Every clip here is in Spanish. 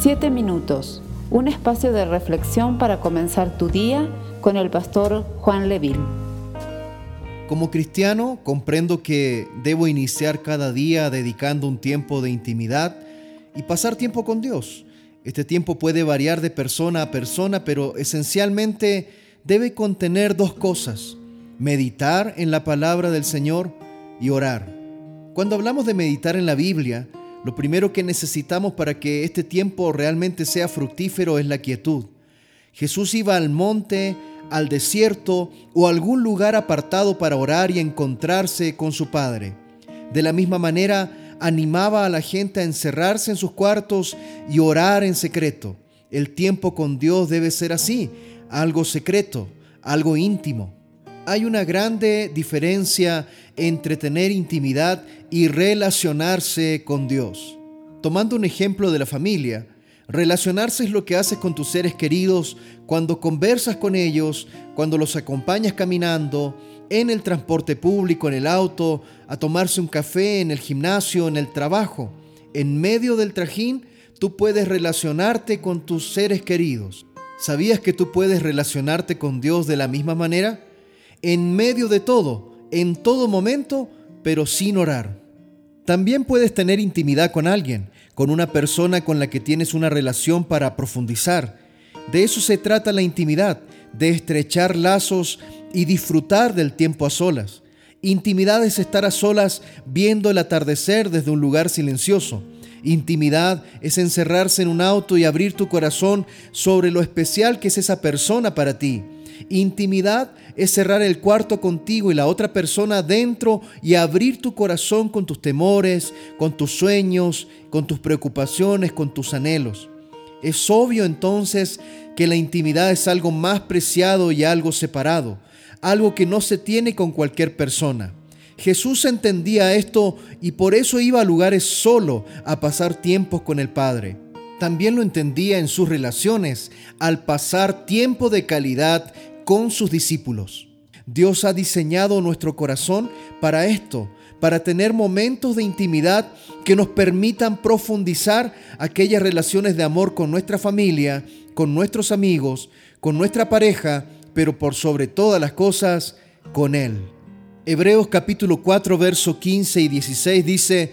Siete minutos, un espacio de reflexión para comenzar tu día con el pastor Juan Leville. Como cristiano, comprendo que debo iniciar cada día dedicando un tiempo de intimidad y pasar tiempo con Dios. Este tiempo puede variar de persona a persona, pero esencialmente debe contener dos cosas, meditar en la palabra del Señor y orar. Cuando hablamos de meditar en la Biblia, lo primero que necesitamos para que este tiempo realmente sea fructífero es la quietud. Jesús iba al monte, al desierto o a algún lugar apartado para orar y encontrarse con su Padre. De la misma manera, animaba a la gente a encerrarse en sus cuartos y orar en secreto. El tiempo con Dios debe ser así, algo secreto, algo íntimo. Hay una grande diferencia entre tener intimidad y relacionarse con Dios. Tomando un ejemplo de la familia, relacionarse es lo que haces con tus seres queridos cuando conversas con ellos, cuando los acompañas caminando, en el transporte público, en el auto, a tomarse un café, en el gimnasio, en el trabajo. En medio del trajín, tú puedes relacionarte con tus seres queridos. ¿Sabías que tú puedes relacionarte con Dios de la misma manera? En medio de todo, en todo momento, pero sin orar. También puedes tener intimidad con alguien, con una persona con la que tienes una relación para profundizar. De eso se trata la intimidad, de estrechar lazos y disfrutar del tiempo a solas. Intimidad es estar a solas viendo el atardecer desde un lugar silencioso. Intimidad es encerrarse en un auto y abrir tu corazón sobre lo especial que es esa persona para ti. Intimidad es cerrar el cuarto contigo y la otra persona dentro y abrir tu corazón con tus temores, con tus sueños, con tus preocupaciones, con tus anhelos. Es obvio entonces que la intimidad es algo más preciado y algo separado, algo que no se tiene con cualquier persona. Jesús entendía esto y por eso iba a lugares solo a pasar tiempos con el Padre. También lo entendía en sus relaciones al pasar tiempo de calidad con sus discípulos. Dios ha diseñado nuestro corazón para esto, para tener momentos de intimidad que nos permitan profundizar aquellas relaciones de amor con nuestra familia, con nuestros amigos, con nuestra pareja, pero por sobre todas las cosas, con Él. Hebreos capítulo 4, verso 15 y 16 dice,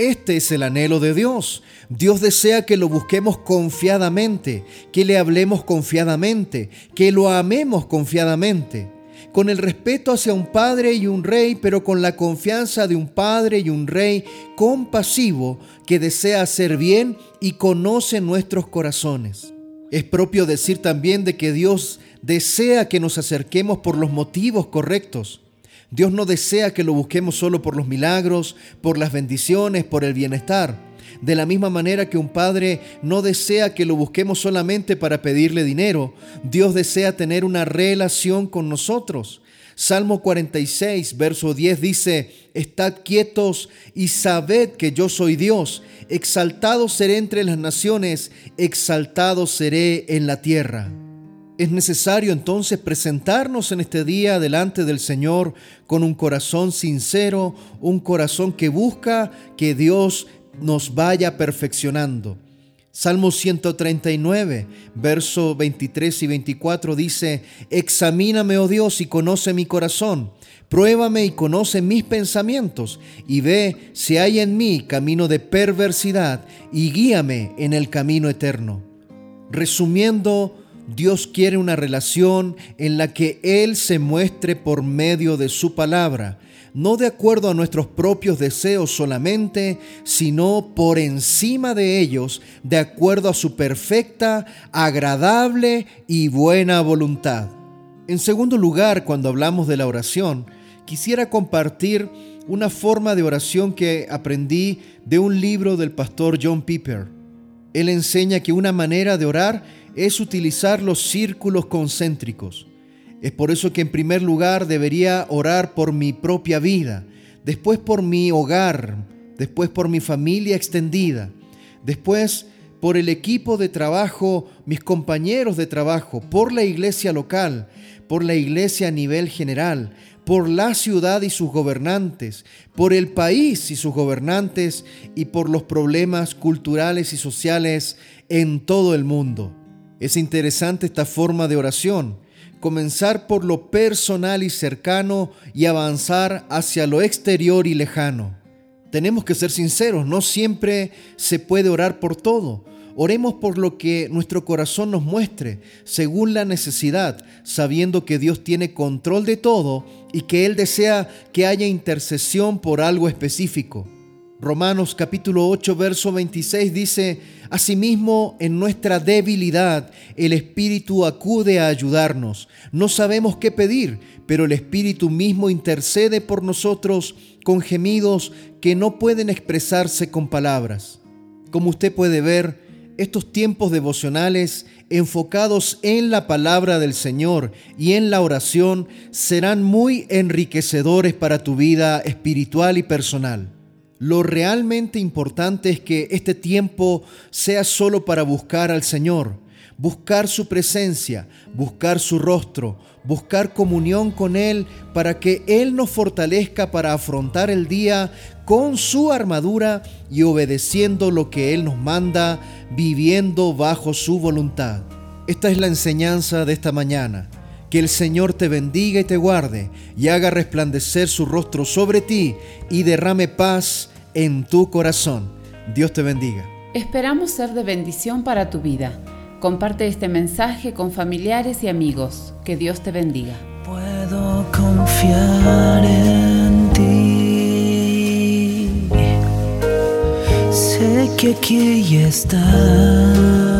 Este es el anhelo de Dios. Dios desea que lo busquemos confiadamente, que le hablemos confiadamente, que lo amemos confiadamente, con el respeto hacia un padre y un rey, pero con la confianza de un padre y un rey compasivo que desea hacer bien y conoce nuestros corazones. Es propio decir también de que Dios desea que nos acerquemos por los motivos correctos Dios no desea que lo busquemos solo por los milagros, por las bendiciones, por el bienestar. De la misma manera que un padre no desea que lo busquemos solamente para pedirle dinero, Dios desea tener una relación con nosotros. Salmo 46, verso 10 dice, Estad quietos y sabed que yo soy Dios, exaltado seré entre las naciones, exaltado seré en la tierra. Es necesario entonces presentarnos en este día delante del Señor con un corazón sincero, un corazón que busca que Dios nos vaya perfeccionando. Salmo 139, verso 23 y 24 dice, Examíname, oh Dios, y conoce mi corazón. Pruébame y conoce mis pensamientos, y ve si hay en mí camino de perversidad, y guíame en el camino eterno. Resumiendo, Dios quiere una relación en la que Él se muestre por medio de su palabra, no de acuerdo a nuestros propios deseos solamente, sino por encima de ellos, de acuerdo a su perfecta, agradable y buena voluntad. En segundo lugar, cuando hablamos de la oración, quisiera compartir una forma de oración que aprendí de un libro del pastor John Piper. Él enseña que una manera de orar es utilizar los círculos concéntricos. Es por eso que en primer lugar debería orar por mi propia vida. después por mi hogar, después por mi familia extendida, después por el equipo de trabajo, mis compañeros de trabajo, por la iglesia local, por la iglesia a nivel general, por la ciudad y sus gobernantes, por el país y sus gobernantes y por los problemas culturales y sociales en todo el mundo. Es interesante esta forma de oración, comenzar por lo personal y cercano y avanzar hacia lo exterior y lejano. Tenemos que ser sinceros, no siempre se puede orar por todo. Oremos por lo que nuestro corazón nos muestre, según la necesidad, sabiendo que Dios tiene control de todo y que Él desea que haya intercesión por algo específico. Romanos capítulo 8, verso 26 dice, Asimismo, en nuestra debilidad, el Espíritu acude a ayudarnos. No sabemos qué pedir, pero el Espíritu mismo intercede por nosotros con gemidos que no pueden expresarse con palabras. Como usted puede ver, estos tiempos devocionales enfocados en la palabra del Señor y en la oración serán muy enriquecedores para tu vida espiritual y personal. Lo realmente importante es que este tiempo sea solo para buscar al Señor, buscar su presencia, buscar su rostro, buscar comunión con Él para que Él nos fortalezca para afrontar el día con su armadura y obedeciendo lo que Él nos manda, viviendo bajo su voluntad. Esta es la enseñanza de esta mañana. Que el Señor te bendiga y te guarde y haga resplandecer su rostro sobre ti y derrame paz en tu corazón. Dios te bendiga. Esperamos ser de bendición para tu vida. Comparte este mensaje con familiares y amigos. Que Dios te bendiga. Puedo confiar en ti. Sé que aquí estás.